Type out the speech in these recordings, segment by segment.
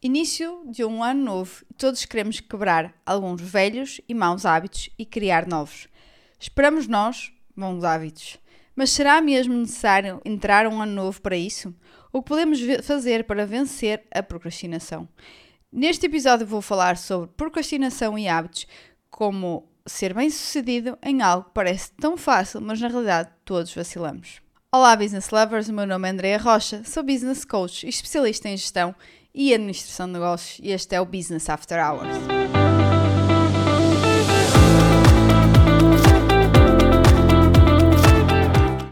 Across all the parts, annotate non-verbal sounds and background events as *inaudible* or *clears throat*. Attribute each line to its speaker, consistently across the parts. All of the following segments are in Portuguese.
Speaker 1: Início de um ano novo todos queremos quebrar alguns velhos e maus hábitos e criar novos. Esperamos nós bons hábitos. Mas será mesmo necessário entrar um ano novo para isso? O que podemos fazer para vencer a procrastinação? Neste episódio vou falar sobre procrastinação e hábitos, como ser bem sucedido em algo que parece tão fácil, mas na realidade todos vacilamos. Olá, business lovers! O meu nome é Andrea Rocha, sou business coach e especialista em gestão e administração de negócios, e este é o Business After Hours.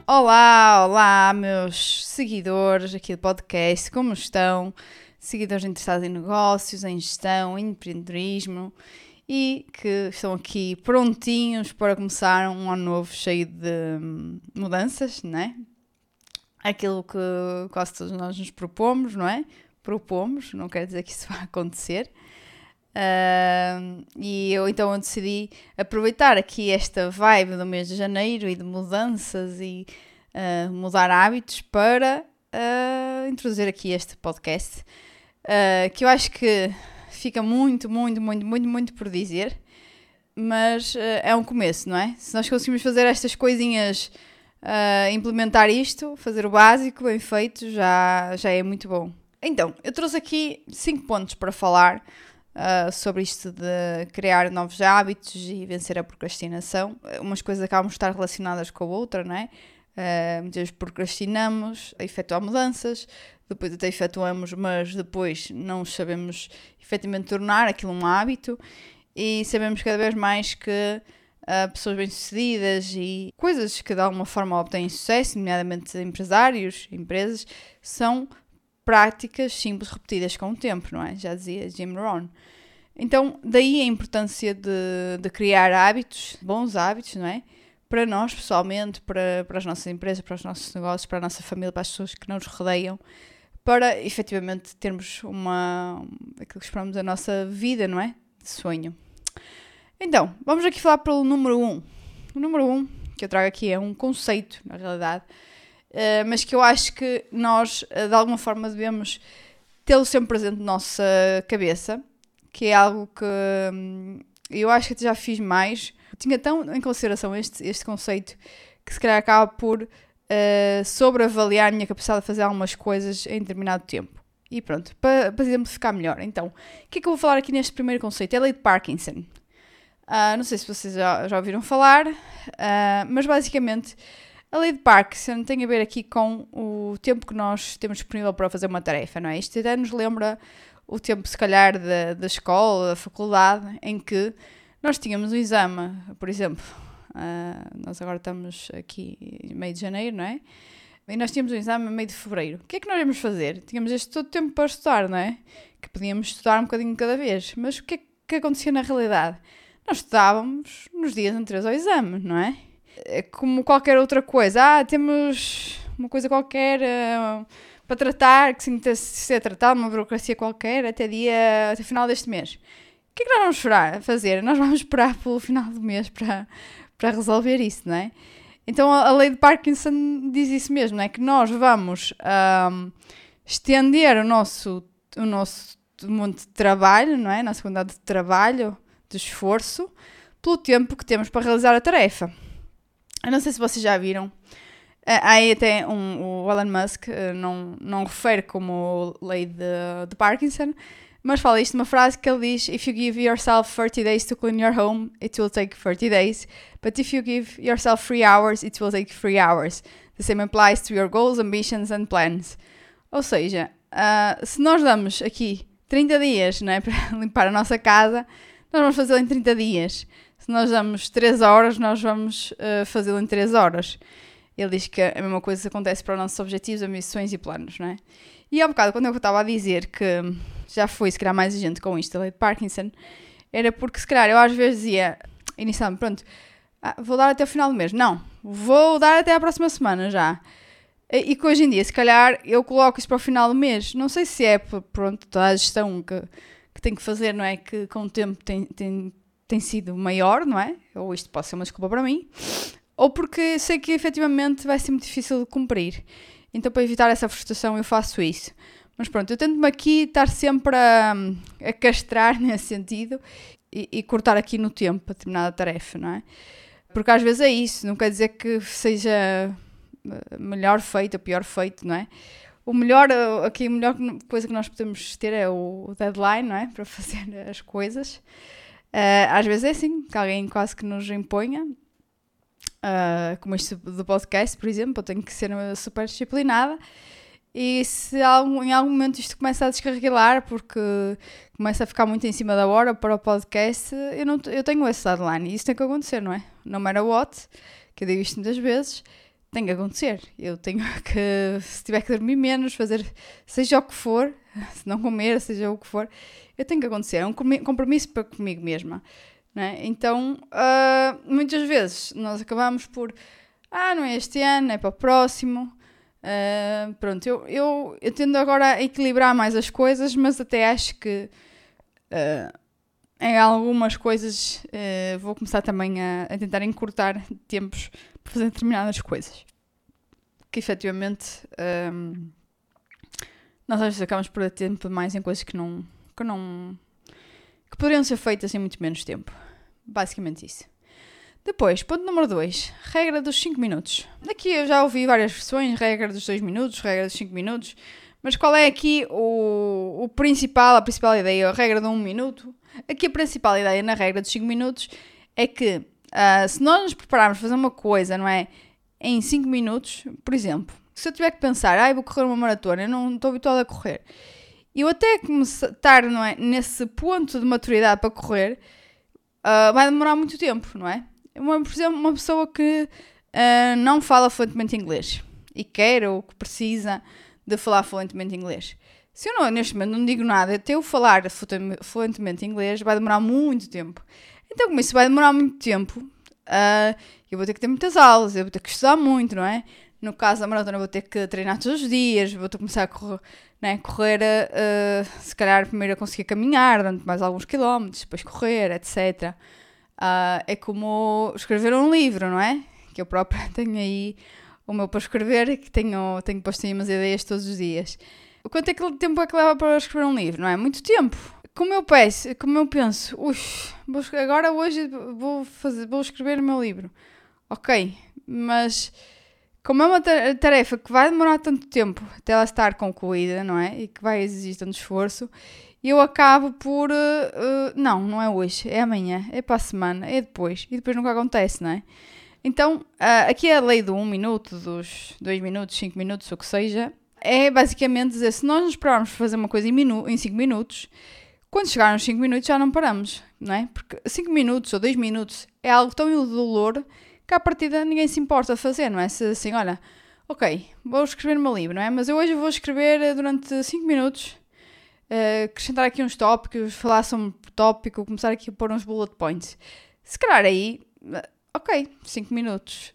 Speaker 1: Olá, olá, meus seguidores aqui do podcast, como estão? Seguidores interessados em negócios, em gestão, em empreendedorismo e que estão aqui prontinhos para começar um ano novo cheio de mudanças, não é? Aquilo que quase todos nós nos propomos, não é? Propomos, não quer dizer que isso *laughs* vá acontecer. Uh, e eu então eu decidi aproveitar aqui esta vibe do mês de janeiro e de mudanças e uh, mudar hábitos para uh, introduzir aqui este podcast que eu acho que fica muito, muito, muito, muito, muito por dizer, mas é um começo, não é? Se nós conseguimos fazer estas coisinhas, implementar isto, fazer o básico bem feito, já, já é muito bom. Então, eu trouxe aqui cinco pontos para falar uh, sobre isto de criar novos hábitos e vencer a procrastinação. Umas coisas acabam de estar relacionadas com a outra, não é? Uh, muitas vezes procrastinamos a efetuar mudanças, depois até efetuamos, mas depois não sabemos efetivamente tornar aquilo um hábito e sabemos cada vez mais que uh, pessoas bem-sucedidas e coisas que de alguma forma obtêm sucesso, nomeadamente empresários, empresas, são práticas simples repetidas com o tempo, não é? Já dizia Jim Rohn. Então, daí a importância de, de criar hábitos, bons hábitos, não é? Para nós, pessoalmente, para, para as nossas empresas, para os nossos negócios, para a nossa família, para as pessoas que nos rodeiam, para efetivamente termos uma. aquilo que esperamos da nossa vida, não é? De sonho. Então, vamos aqui falar pelo número 1. Um. O número 1 um que eu trago aqui é um conceito, na realidade, eh, mas que eu acho que nós, uh, de alguma forma, devemos tê-lo sempre presente na nossa cabeça, que é algo que hum, eu acho que já fiz mais. Tinha tão em consideração este, este conceito que se calhar acaba por uh, sobreavaliar a minha capacidade de fazer algumas coisas em determinado tempo. E pronto, para, para exemplificar melhor. Então, o que é que eu vou falar aqui neste primeiro conceito? É a lei de Parkinson. Uh, não sei se vocês já, já ouviram falar, uh, mas basicamente a lei de Parkinson tem a ver aqui com o tempo que nós temos disponível para fazer uma tarefa, não é? Isto até nos lembra o tempo, se calhar, da, da escola, da faculdade, em que nós tínhamos um exame, por exemplo, uh, *laughs* nós agora estamos aqui em meio de janeiro, não é? E nós tínhamos um exame em meio de fevereiro. O que é que nós íamos fazer? Tínhamos este todo tempo para estudar, não é? Que podíamos estudar um bocadinho cada vez. Mas o que é que acontecia na realidade? Nós estudávamos nos dias anteriores ao exame, não é? É como qualquer outra coisa. Ah, temos uma coisa qualquer uh, para tratar, que se tem ser tratado, uma burocracia qualquer, até dia, até final deste mês. O que é que nós vamos esperar, fazer? Nós vamos esperar *laughs* pelo final do mês para, para resolver isso, não é? Então a, a lei de Parkinson diz isso mesmo, é? Que nós vamos um, estender o nosso, o nosso monte de trabalho, não é? Nossa quantidade de trabalho, de esforço, pelo tempo que temos para realizar a tarefa. Eu não sei se vocês já viram. Uh, aí até um, o Elon Musk uh, não, não refere como lei de, de Parkinson, mas fala isto numa frase que ele diz: If you give yourself 30 days to clean your home, it will take 30 days. But if you give yourself 3 hours, it will take 3 hours. The same applies to your goals, ambitions and plans. Ou seja, uh, se nós damos aqui 30 dias né, *laughs* para limpar a nossa casa, nós vamos fazê-lo em 30 dias se nós damos 3 horas, nós vamos uh, fazê-lo em 3 horas. Ele diz que a mesma coisa acontece para os nossos objetivos, ambições e planos, não é? E há um bocado, quando eu estava a dizer que já foi, se calhar, mais gente com isto, a lei de Parkinson, era porque, se calhar, eu às vezes ia, inicialmente, pronto, ah, vou dar até o final do mês. Não, vou dar até a próxima semana já. E que hoje em dia, se calhar, eu coloco isso para o final do mês. Não sei se é, pronto, toda a gestão que, que tenho que fazer, não é? Que com o tempo tem, tem tem sido maior, não é? Ou isto pode ser uma desculpa para mim, ou porque sei que efetivamente vai ser muito difícil de cumprir. Então, para evitar essa frustração, eu faço isso. Mas pronto, eu tento-me aqui estar sempre a, a castrar *laughs* nesse sentido e, e, cortar aqui no tempo para determinada tarefa, não é? Porque às vezes é isso, não quer dizer que seja eh, melhor feito ou pior feito, não é? O melhor, eh, aqui a melhor coisa que nós podemos ter é o deadline, não é? Para *laughs* fazer as coisas. Uh, às vezes é assim, que alguém quase que nos imponha. Uh, como este do podcast, por exemplo, eu tenho que ser super disciplinada. E se em algum momento isto começa a descarrilar, porque começa a ficar muito em cima da hora para o podcast, eu, não, eu tenho esse deadline e isso tem que acontecer, não é? No matter what, que eu digo isto muitas vezes, tem que acontecer. Eu tenho *laughs* que, se tiver que dormir menos, fazer seja o que for, *laughs* se não comer, seja o que for, eu tenho que acontecer. É um compromisso para comigo mesma. É? Então, uh, muitas vezes nós acabamos por, ah, não é este ano, é para o próximo Uh, pronto, eu, eu, eu tendo agora a equilibrar mais as coisas, mas até acho que uh, em algumas coisas vou começar também a, a, tentar encurtar tempos para fazer determinadas coisas. Que efetivamente nós às vezes acabamos por ter tempo mais em coisas que não, que não que poderiam ser feitas em muito menos tempo. Basicamente isso. Depois, ponto número 2, regra dos 5 minutos. Aqui eu já ouvi várias versões, regra dos 2 minutos, regra dos 5 minutos, mas qual é aqui o, o principal, a principal ideia, a regra de 1 um minuto? Aqui a principal ideia na regra dos 5 minutos é que uh, se nós nos prepararmos para fazer uma coisa, não é, em 5 minutos, por exemplo, se eu tiver que pensar, ah, vou correr uma maratona, eu não estou habituado a correr, eu até começar não é, nesse ponto de maturidade para correr, uh, vai demorar muito tempo, não é? uma, por exemplo, uma pessoa que uh, não fala fluentemente inglês e quer ou que precisa de falar fluentemente inglês. Se eu não, neste momento não digo nada, até eu falar fluentemente inglês vai demorar muito tempo. Então, como isso vai demorar muito tempo, uh, eu vou ter que ter muitas aulas, eu vou ter que estudar muito, não é? No caso da maratona, vou ter que treinar todos os dias, vou ter que começar a correr, né, correr uh, se calhar primeiro a conseguir caminhar, dando mais alguns quilómetros, depois correr, etc. Uh, é como escrever um livro, não é? Que eu própria *laughs* tenho aí o meu para escrever, que tenho, tenho posto aí umas ideias todos os dias. Quanto é que tempo é que leva para escrever um livro? Não é? Muito tempo. Como eu penso, como eu penso, ux, agora hoje vou, fazer, vou escrever o meu livro. Ok, mas como é uma tarefa que vai demorar tanto tempo até ela estar concluída, não é? E que vai exigir tanto esforço, eu acabo por. Uh, não, não é hoje, é amanhã, é para a semana, é depois. E depois nunca acontece, não é? Então, uh, aqui é a lei do 1 um minuto, dos 2 minutos, 5 minutos, o que seja, é basicamente dizer: se nós nos para fazer uma coisa em 5 minutos, quando chegar nos 5 minutos já não paramos, não é? Porque 5 minutos ou 2 minutos é algo tão indolor que à partida ninguém se importa fazer, não é? Se assim, olha, ok, vou escrever o meu livro, não é? Mas eu hoje vou escrever durante 5 minutos uh, acrescentar aqui uns tópicos, falar sobre um tópico, começar aqui a pôr uns bullet points. Se calhar aí, eh, ok, 5 minutos.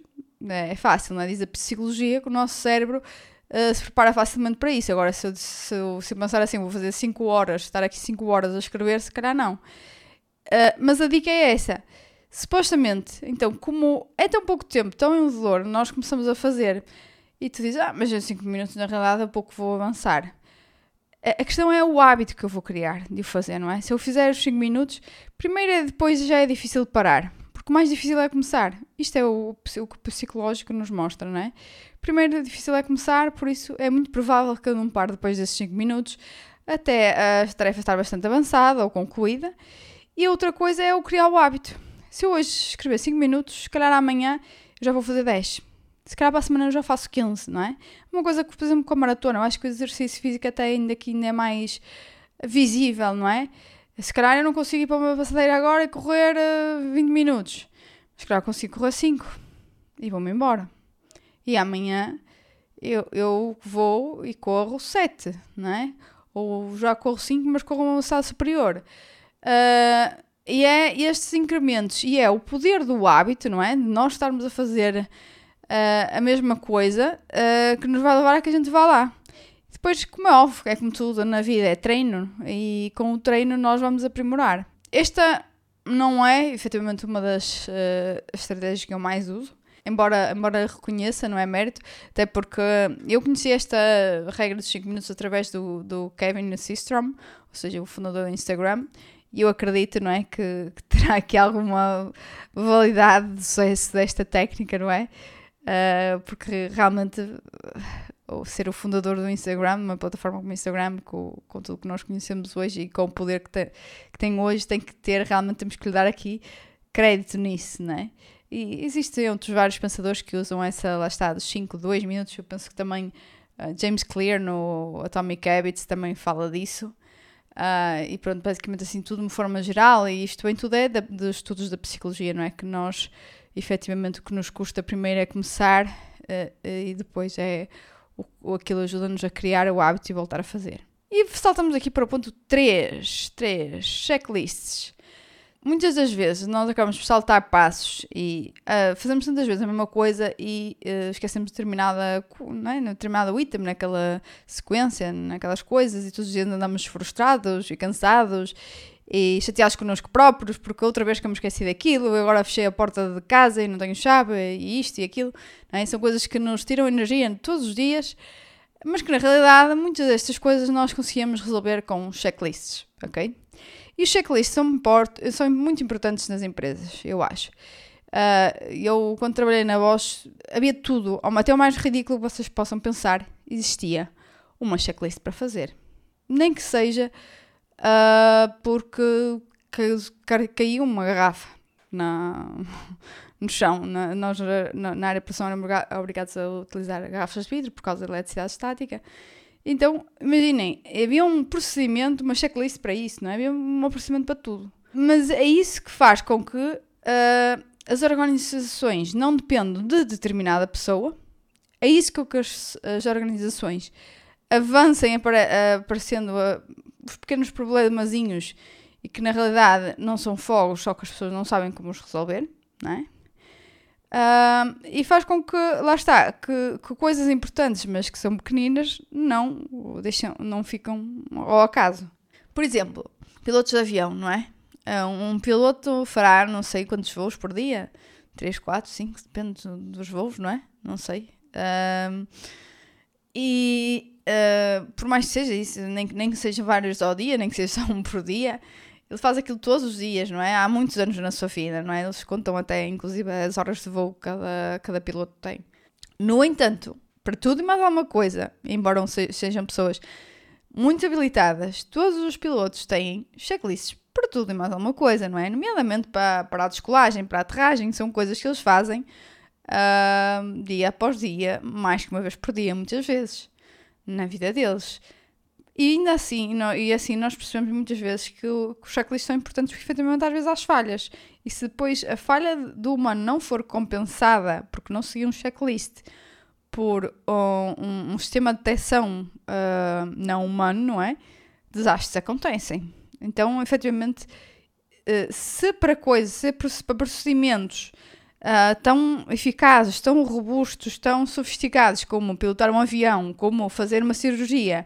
Speaker 1: É, é fácil, não é? Diz a psicologia que o nosso cérebro uh, se prepara facilmente para isso. Agora, se eu, se eu, se eu pensar assim, vou fazer 5 horas, estar aqui 5 horas a escrever, se calhar não. Uh, mas a dica é essa. Supostamente, então, como é tão pouco tempo, tão indolor, nós começamos a fazer e tu dizes, ah, mas em 5 minutos na realidade a pouco vou avançar. A questão é o hábito que eu vou criar de o fazer, não é? Se eu fizer os 5 minutos, primeiro é depois já é difícil parar, porque o mais difícil é começar. Isto é o, o que o psicológico nos mostra, não é? Primeiro é difícil é começar, por isso é muito provável que eu não pare depois desses 5 minutos, até a tarefa estar bastante avançada ou concluída. E outra coisa é o criar o hábito. Se eu hoje escrever 5 minutos, se calhar amanhã eu já vou fazer 10 se calhar para a semana eu já faço 15, não é? Uma coisa que, por exemplo, com a maratona, eu acho que o exercício físico até ainda que ainda é mais visível, não é? Se calhar eu não consigo ir para uma passadeira agora e correr uh, eh, 20 minutos. Se calhar consigo correr 5 e vou-me embora. E amanhã eu, eu vou e corro 7, não é? Ou já corro 5, mas corro uma velocidade superior. Uh, e é estes incrementos, e é o poder do hábito, não é? De nós estarmos a fazer uh, a mesma coisa uh, que nos vai levar a que a gente vá lá. Depois, como é óbvio, é como tudo na vida, é treino e com o treino nós vamos aprimorar. Esta não é efetivamente uma das uh, estratégias que eu mais uso, embora, embora reconheça, não é mérito, até porque eu conheci esta regra dos 5 minutos através do, do Kevin Systrom, ou seja, o fundador do Instagram, e eu acredito, não é, que, que terá aqui alguma validade de sucesso desta técnica, não é? Uh, porque realmente ou ser o fundador do Instagram, uma plataforma como o Instagram, com, com tudo que nós conhecemos hoje e com o poder que tem, que tem hoje, tem que ter, realmente temos que lhe dar aqui crédito nisso, não é? E existem outros vários pensadores que usam essa, lá está, dos 5, 2 minutos, eu penso que também uh, James Clear no Atomic Habits também fala disso. Uh, e pronto, basicamente assim, tudo de uma forma geral, e isto em tudo é dos estudos da psicologia, não é? Que nós, efetivamente, o que nos custa primeiro é começar uh, e depois é o, aquilo ajuda-nos a criar o hábito e voltar a fazer. E saltamos aqui para o ponto 3, 3, checklists. Muitas das vezes nós acabamos por saltar passos e uh, fazemos tantas vezes a mesma coisa e uh, esquecemos determinada, não é? determinado item naquela sequência, naquelas coisas e todos os dias andamos frustrados e cansados e chateados connosco próprios porque outra vez que eu me esqueci daquilo, eu agora fechei a porta de casa e não tenho chave e isto e aquilo. É? São coisas que nos tiram energia todos os dias, mas que na realidade muitas destas coisas nós conseguimos resolver com checklists, ok? E os checklists são, são muito importantes nas empresas, eu acho. Uh, eu, quando trabalhei na Bosch, havia tudo, até o mais ridículo que vocês possam pensar, existia uma checklist para fazer. Nem que seja uh, porque caiu uma garrafa na, *laughs* no chão. Na, nós, na, na área de produção, éramos obrigados a utilizar garrafas de vidro por causa da eletricidade estática. Então, imaginem, havia um procedimento, uma checklist para isso, não é? Havia um procedimento para tudo. Mas é isso que faz com que uh, as organizações não dependam de determinada pessoa. É isso que as, as organizações avancem apare, aparecendo uh, os pequenos problemazinhos e que na realidade não são fogos, só que as pessoas não sabem como os resolver, não é? Uh, e faz com que, lá está, que, que, coisas importantes, mas que são pequeninas, não, deixam, não ficam ao acaso. Por exemplo, pilotos de avião, não é? Um piloto fará não sei quantos voos por dia, 3, 4, 5, depende dos voos, não é? Não sei. Uh, e uh, por mais que seja isso, nem, nem que sejam vários ao dia, nem que seja só um por dia, ele faz aquilo todos os dias, não é? Há muitos anos na sua vida, não é? Eles contam até, inclusive, as horas de voo que cada, cada piloto tem. No entanto, para tudo e mais alguma coisa, embora sejam pessoas muito habilitadas, todos os pilotos têm checklists para tudo e mais alguma coisa, não é? Nomeadamente para, para a descolagem, para a aterragem, são coisas que eles fazem uh, dia após dia, mais que uma vez por dia, muitas vezes, na vida deles. E ainda assim, não, e assim nós percebemos muitas vezes que, o, que os checklists são importantes porque efetivamente às vezes há falhas. E se depois a falha do humano não for compensada porque não seguir um checklist por um, um, um sistema de detecção uh, não humano, não é? Desastres acontecem. Então, efetivamente, uh, se para coisas, se para procedimentos uh, tão eficazes, tão robustos, tão sofisticados como pilotar um avião, como fazer uma cirurgia,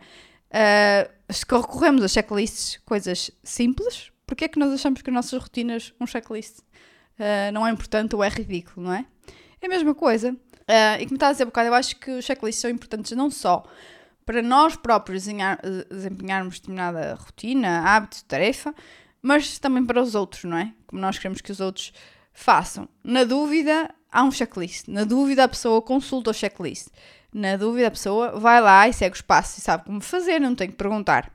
Speaker 1: Uh, se recorremos a checklists, coisas simples, porque é que nós achamos que as nossas rotinas, um checklist, uh, não é importante ou é ridículo, não é? É a mesma coisa. Uh, e como estava a dizer um bocado, eu acho que os checklists são importantes não só para nós próprios desempenharmos determinada rotina, hábito, tarefa, mas também para os outros, não é? Como nós queremos que os outros façam. Na dúvida, há um checklist. Na dúvida, a pessoa consulta o checklist. Na dúvida, a pessoa vai lá e segue os passos e sabe como fazer, não tem que perguntar.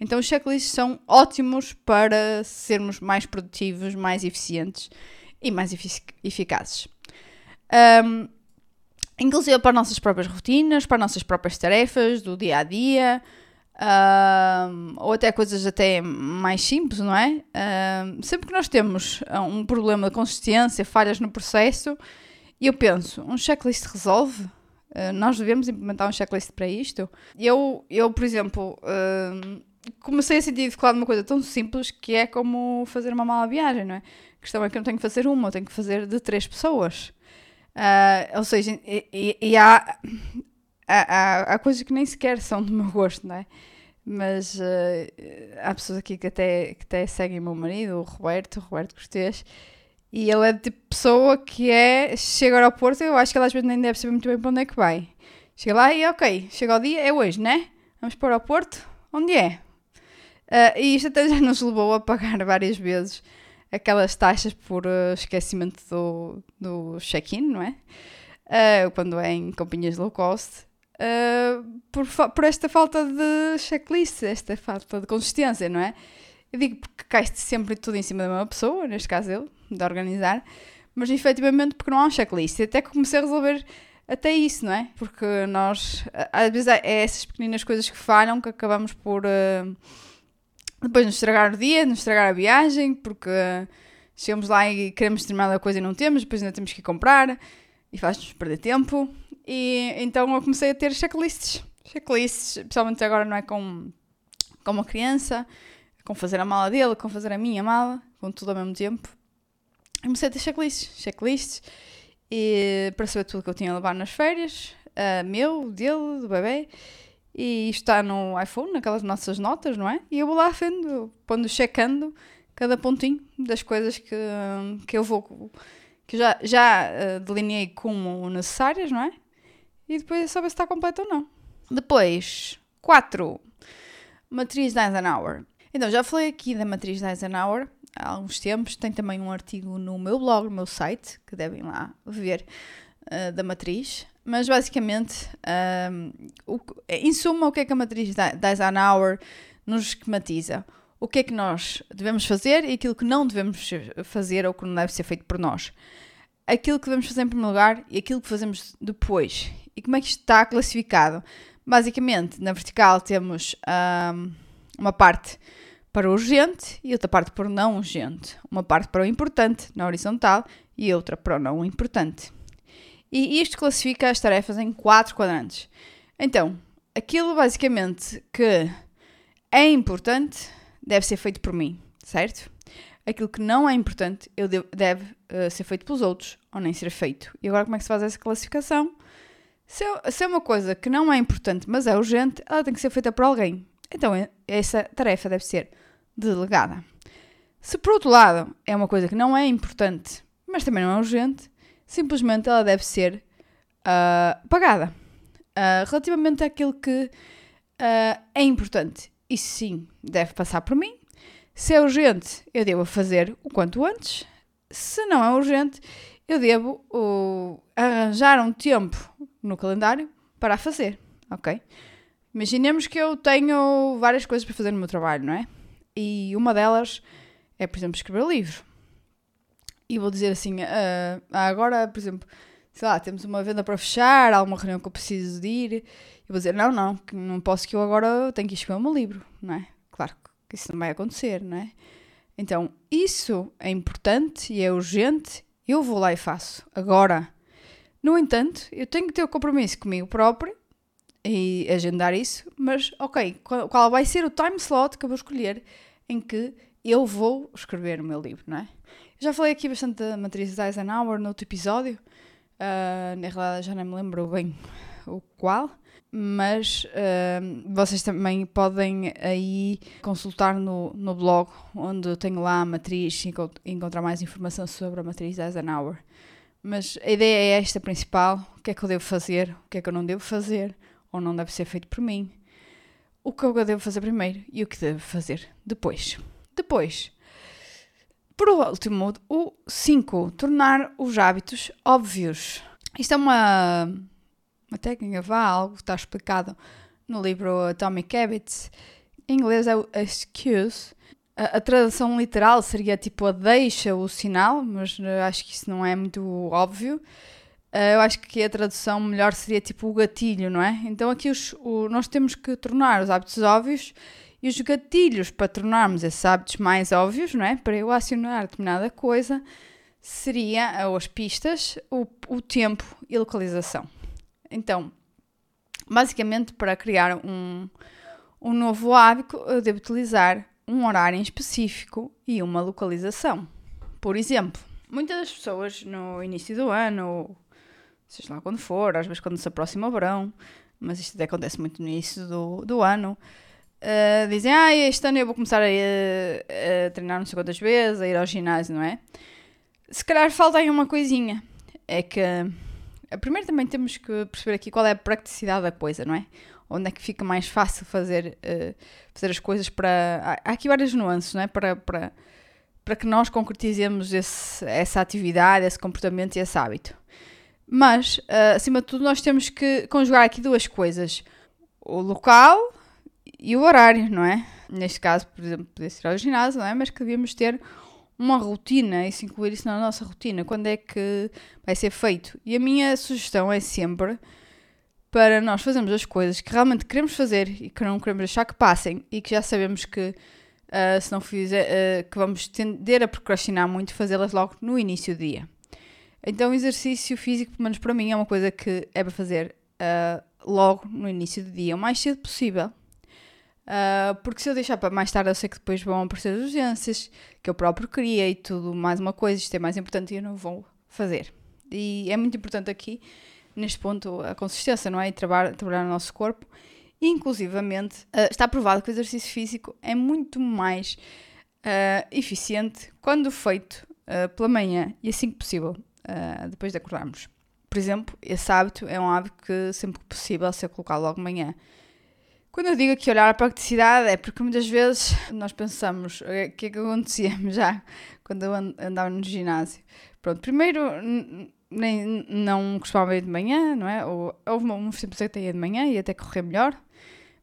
Speaker 1: Então, os checklists são ótimos para sermos mais produtivos, mais eficientes e mais efic eficazes. Um, inclusive para as nossas próprias rotinas, para as nossas próprias tarefas do dia a dia, um, ou até coisas até mais simples, não é? Um, sempre que nós temos um problema de consistência, falhas no processo, eu penso, um checklist resolve? Uh, nós devemos implementar um checklist para isto. Eu, eu por exemplo, uh, comecei a sentir dificuldade numa coisa tão simples que é como fazer uma mala viagem, não é? A questão é que eu não tenho que fazer uma, eu tenho que fazer de três pessoas. Uh, ou seja, e, e há, há, há, coisas que nem sequer são do meu gosto, não é? Mas há pessoas aqui que até, que até seguem meu marido, o Roberto, o Roberto Cortês, E ele é de tipo pessoa que é, chega ao aeroporto, eu acho que ela às vezes nem deve saber muito bem para onde é que vai. Chega lá e ok, chega ao dia, é hoje, né? Vamos para o aeroporto? Onde é? Uh, e isto até já nos levou a pagar *laughs* várias vezes aquelas taxas por uh, esquecimento do, do check-in, não é? Uh, quando é em companhias low cost. por, por esta falta de checklist, esta falta de consistência, não é? Eu digo porque cai sempre tudo em cima da mesma pessoa, neste caso eu, de organizar, mas efetivamente porque não há um checklist. Até que comecei a resolver até isso, não é? Porque nós, às vezes, é essas pequenas coisas que falham que acabamos por uh, depois nos estragar o dia, nos estragar a viagem, porque chegamos lá e queremos determinada coisa e não temos, depois ainda temos que ir comprar e faz-nos perder tempo. E então eu comecei a ter checklists. Checklists, especialmente agora não é com, com uma criança, com fazer a mala dele, com fazer a minha mala, com tudo ao mesmo tempo. Comecei a ter checklists. Checklists e para saber tudo que eu tinha a levar nas férias, uh, meu, dele, do bebê. E isto está no iPhone, naquelas nossas notas, não é? E eu vou lá vendo, pondo, checando cada pontinho das coisas que, que eu vou. que já, já uh, delineei como necessárias, não é? E depois é saber se está completo ou não. Depois, 4. Matriz de Eisenhower. Então, já falei aqui da matriz de Eisenhower há alguns tempos. Tem também um artigo no meu blog, no meu site, que devem lá ver, uh, da matriz. Mas basicamente, um, o, em suma, o que é que a matriz Eisenhower nos esquematiza? O que é que nós devemos fazer e aquilo que não devemos fazer ou que não deve ser feito por nós. Aquilo que devemos fazer em primeiro lugar e aquilo que fazemos depois. E como é que isto está classificado? Basicamente, na vertical temos um, uma parte para urgente e outra parte para o não urgente. Uma parte para o importante na horizontal e outra para o não importante. E isto classifica as tarefas em quatro quadrantes. Então, aquilo basicamente que é importante deve ser feito por mim, certo? Aquilo que não é importante eu devo, deve uh, ser feito pelos outros ou nem ser feito. E agora como é que se faz essa classificação? Se, se é uma coisa que não é importante, mas é urgente, ela tem que ser feita por alguém. Então essa tarefa deve ser delegada. Se por outro lado é uma coisa que não é importante, mas também não é urgente, simplesmente ela deve ser uh, pagada. Uh, relativamente àquilo que uh, é importante, isso sim deve passar por mim. Se é urgente, eu devo fazer o quanto antes. Se não é urgente, eu devo arranjar um tempo no calendário para a fazer, ok? Imaginemos que eu tenho várias coisas para fazer no meu trabalho, não é? E uma delas é, por exemplo, escrever livro. E vou dizer assim, uh, agora, por exemplo, sei lá, temos uma venda para fechar, há uma reunião que eu preciso de ir. E vou dizer, não, não, não posso que eu agora tenho que escrever o meu livro, não é? Claro que isso não vai acontecer, não é? Então, isso é importante e é urgente, eu vou lá e faço. Agora, no entanto, eu tenho que ter o compromisso comigo próprio e agendar isso, mas ok, qual vai ser o time slot que eu vou escolher em que eu vou escrever o meu livro, não é? Já falei aqui bastante da matriz de Eisenhower no outro episódio, uh, na realidade já nem me lembro bem o qual, mas uh, vocês também podem aí consultar no, no blog, onde eu tenho lá a matriz e encontrar mais informação sobre a matriz de Eisenhower. Mas a ideia é esta principal: o que é que eu devo fazer, o que é que eu não devo fazer, ou não deve ser feito por mim. O que eu devo fazer primeiro e o que devo fazer depois. Depois, por último, o 5. Tornar os hábitos óbvios. Isto é uma, uma técnica, vá, algo que está explicado no livro Atomic Habits. Em inglês é o excuse. A, a tradução literal seria tipo a deixa, o sinal, mas acho que isso não é muito óbvio. Uh, eu acho que a tradução melhor seria tipo o gatilho, não é? Então aqui os, o, nós temos que tornar os hábitos óbvios e os gatilhos para tornarmos esses hábitos mais óbvios, não é? Para eu acionar determinada coisa, seria, ou as pistas, o, o tempo e localização. Então, basicamente, para criar um, um novo hábito, eu devo utilizar um horário em específico e uma localização. Por exemplo, muitas das pessoas no início do ano, seja lá quando for, às vezes quando se aproxima o verão, mas isto até acontece muito no início do, do ano. Uh, dizem, ah, este ano eu vou começar a, a, a, treinar não sei quantas vezes, a ir ao ginásio, não é? se calhar falta aí uma coisinha. É que primeiro também temos que perceber aqui qual é a praticidade da coisa, não é? Onde é que fica mais fácil fazer, uh, fazer as coisas para. Há aqui várias nuances, não é? Para, para, para que nós concretizemos esse, essa atividade, esse comportamento e esse hábito. Mas, uh, acima de tudo, nós temos que conjugar aqui duas coisas: o local e o horário, não é? Neste caso, por exemplo, poder ir ao ginásio, não é? Mas que devíamos ter uma rotina, isso incluir isso na nossa rotina, quando é que vai ser feito. E a minha sugestão é sempre para nós fazermos as coisas que realmente queremos fazer e que não queremos deixar que passem e que já sabemos que uh, se não fizer, uh, que vamos tender a procrastinar muito, fazê-las logo no início do dia. Então, o exercício físico, pelo menos para mim, é uma coisa que é para fazer uh, logo no início do dia, o mais cedo possível. Uh, porque se eu deixar para mais tarde, eu sei que depois vão aparecer as urgências, que eu próprio queria e tudo, mais uma coisa, isto é mais importante e eu não vou fazer. E é muito importante aqui, neste ponto, a consistência, não é? E trabalhar, trabalhar no nosso corpo. E, inclusivamente, uh, está provado que o exercício físico é muito mais uh, eficiente quando feito pela manhã e assim que possível, depois de acordarmos. Por exemplo, esse hábito é um hábito que sempre que possível ser colocado logo de manhã. Quando eu digo aqui olhar a praticidade é porque muitas vezes nós pensamos o que é que acontecia *laughs* já quando eu andava no ginásio. Pronto, primeiro nem, não costumava ir de manhã, não é? Ou, houve uma simples que ia de manhã e até correr melhor.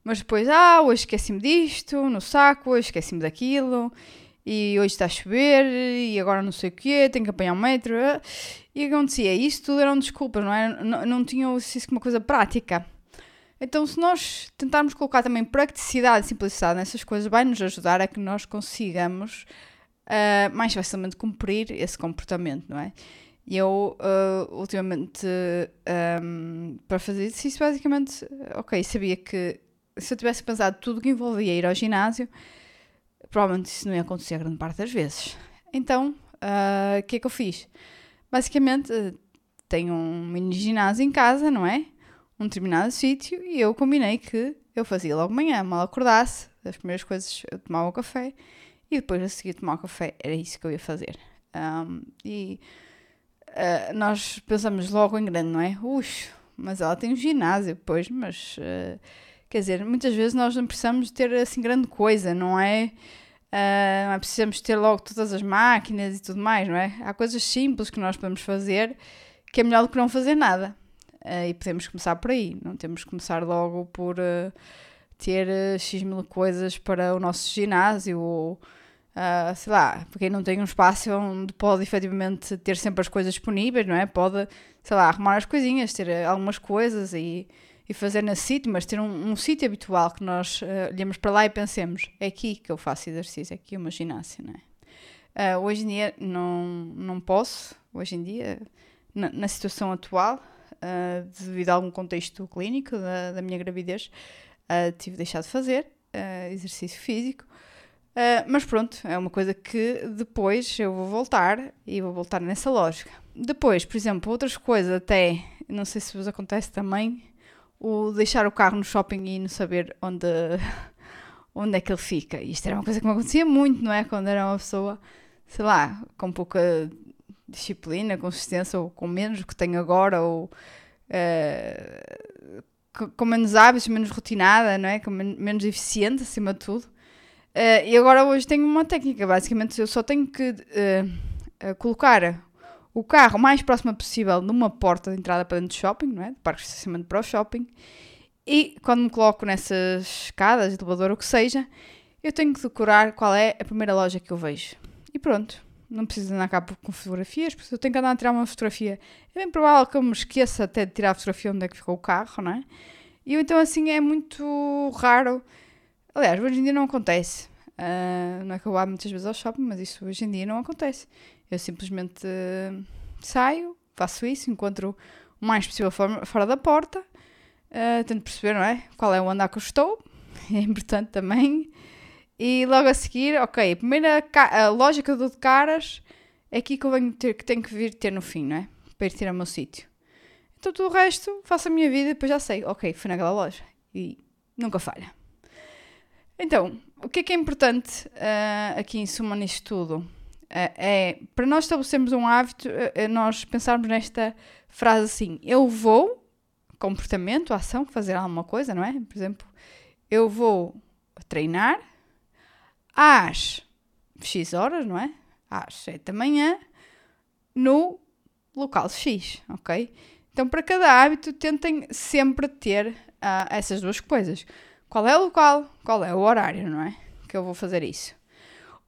Speaker 1: Mas depois, ah, hoje esqueci-me disto, no saco, hoje esqueci-me daquilo, e hoje está a chover, e agora não sei o quê, tenho que apanhar um metro. E acontecia, isso tudo eram desculpas, não é? Não, não tinham isso como uma coisa prática. Então, se nós tentarmos colocar também praticidade e simplicidade nessas coisas, vai nos ajudar a que nós consigamos uh, mais facilmente cumprir esse comportamento, não é? E eu, uh, ultimamente, um, para fazer exercício, basicamente, ok, sabia que se eu tivesse pensado tudo que envolvia ir ao ginásio, provavelmente isso não ia acontecer a grande parte das vezes. Então, ah, o uh, que é que eu fiz? Basicamente, tenho um mini ginásio em casa, não é? um determinado sítio e eu combinei que eu fazia logo manhã, mal acordasse, as primeiras coisas eu tomava o café e depois a seguir tomar o café, era isso que eu ia fazer. Um, e uh, nós pensamos logo em grande, não é? Ux, mas ela tem um ginásio, pois, mas uh, quer dizer, muitas vezes nós não precisamos ter assim grande coisa, não é? Uh, não é precisamos ter logo todas as máquinas e tudo mais, não é? Há coisas simples que nós podemos fazer que é melhor do que não fazer nada. Uh, e podemos começar por aí, não temos que começar logo por uh, ter uh, X mil coisas para o nosso ginásio ou, sei lá, para quem não tem um espaço onde pode efetivamente ter sempre as coisas disponíveis, não é? Pode, sei lá, arrumar as coisinhas, ter algumas coisas e, e fazer nesse sítio, mas ter um, um sítio habitual que nós olhemos para lá e pensemos, é aqui que eu faço exercício, é aqui o meu ginásio, não é? hoje em dia não, não posso, hoje em dia, na, na situação atual, uh, devido a algum contexto clínico da, da minha gravidez, uh, tive de deixar de fazer uh, exercício físico. mas pronto, é uma coisa que depois eu vou voltar e vou voltar nessa lógica. Depois, por exemplo, outras coisas até, não sei se vos acontece também, o deixar o carro no shopping e não saber onde, *laughs* onde é que ele fica. Isto era uma coisa que me acontecia muito, não é? Quando era uma pessoa, sei lá, com pouca disciplina, consistência, ou com menos que tenho agora, ou uh, com menos hábitos, menos rotinada, não é? Com men menos eficiente, acima de tudo. Uh, e agora hoje tenho uma técnica, basicamente eu só tenho que uh, colocar o carro mais próximo possível numa porta de entrada para dentro do shopping, não é? De parque de estacionamento para o shopping. E quando me coloco nessas escadas, elevador, o que seja, eu tenho que decorar qual é a primeira loja que eu vejo. E pronto não preciso andar cá com fotografias, porque eu tenho que andar a tirar uma fotografia. É bem provável que eu me esqueça até de tirar a fotografia onde é que ficou o carro, não é? E então assim é muito raro. Aliás, hoje em dia não acontece. Uh, não é que eu vá muitas vezes ao shopping, mas isso hoje em dia não acontece. Eu simplesmente uh, saio, faço isso, encontro o mais possível fora, fora da porta, uh, tento perceber, não é? Qual é o andar que eu estou. *laughs* É importante também. E logo a seguir, ok, a primeira a loja que eu dou de caras é aqui que eu venho ter, que tenho que vir ter no fim, não é? Para ir ter ao meu sítio. Então tudo o resto, faço a minha vida e depois já sei, ok, fui naquela loja. E nunca falha. Então, o que é que é importante uh, aqui em suma nisto tudo? É, é para nós estabelecermos um hábito, é, é nós pensarmos nesta frase assim: eu vou, comportamento, ação, fazer alguma coisa, não é? Por exemplo, eu vou treinar às X horas, não é? Às 7 da manhã, no local X, ok? Então, para cada hábito, tentem sempre ter uh, essas duas coisas. Qual é o local, qual é o horário, não é? Que eu vou fazer isso.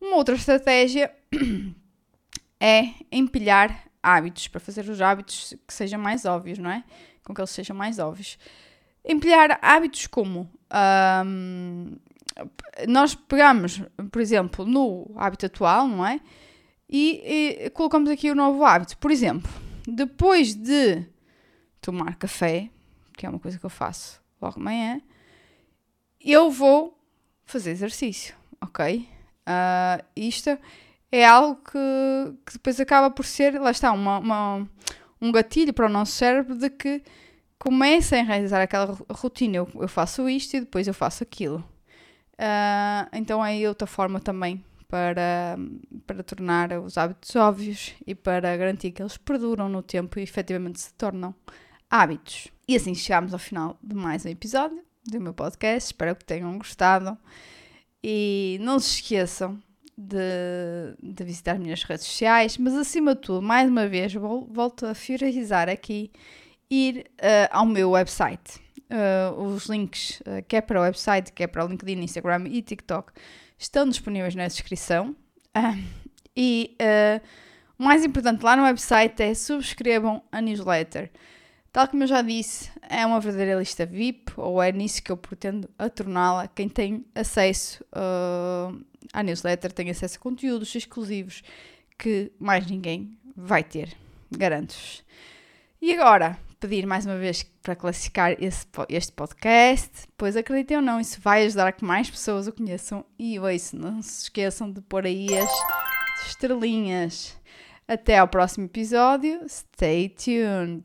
Speaker 1: Uma outra estratégia *clears throat* é empilhar hábitos, para fazer os hábitos que sejam mais óbvios, não é? Com que eles sejam mais óbvios. Empilhar hábitos como um, nós pegamos, por exemplo, no hábito atual, não é? E, e, colocamos aqui o novo hábito. Por exemplo, depois de tomar café, que é uma coisa que eu faço logo de manhã, eu vou fazer exercício, ok? Uh, isto é algo que, que, depois acaba por ser, lá está, uma, uma, um gatilho para o nosso cérebro de que começa a realizar aquela rotina. Eu, eu faço isto e depois eu faço aquilo. Uh, então é outra forma também para, para tornar os hábitos óbvios e para garantir que eles perduram no tempo e efetivamente se tornam hábitos. E assim chegamos ao final de mais um episódio do meu podcast. Espero que tenham gostado. E não se esqueçam de, de visitar as minhas redes sociais, mas acima de tudo, mais uma vez, volto a finalizar aqui, ir uh, ao meu website. Uh, os links, uh, quer para o website, quer para o LinkedIn, Instagram e TikTok, estão disponíveis na descrição. e o mais importante lá no website é subscrevam a newsletter. Tal como eu já disse, é uma verdadeira lista VIP, ou é nisso que eu pretendo a torná-la. Quem tem acesso uh, à newsletter tem acesso a conteúdos exclusivos que mais ninguém vai ter, garanto-vos. E agora, pedir mais uma vez para classificar esse, este podcast, pois acreditem ou não, isso vai ajudar a que mais pessoas o conheçam e ouçam. Não se esqueçam de pôr aí as estrelinhas. Até ao próximo episódio. Stay tuned!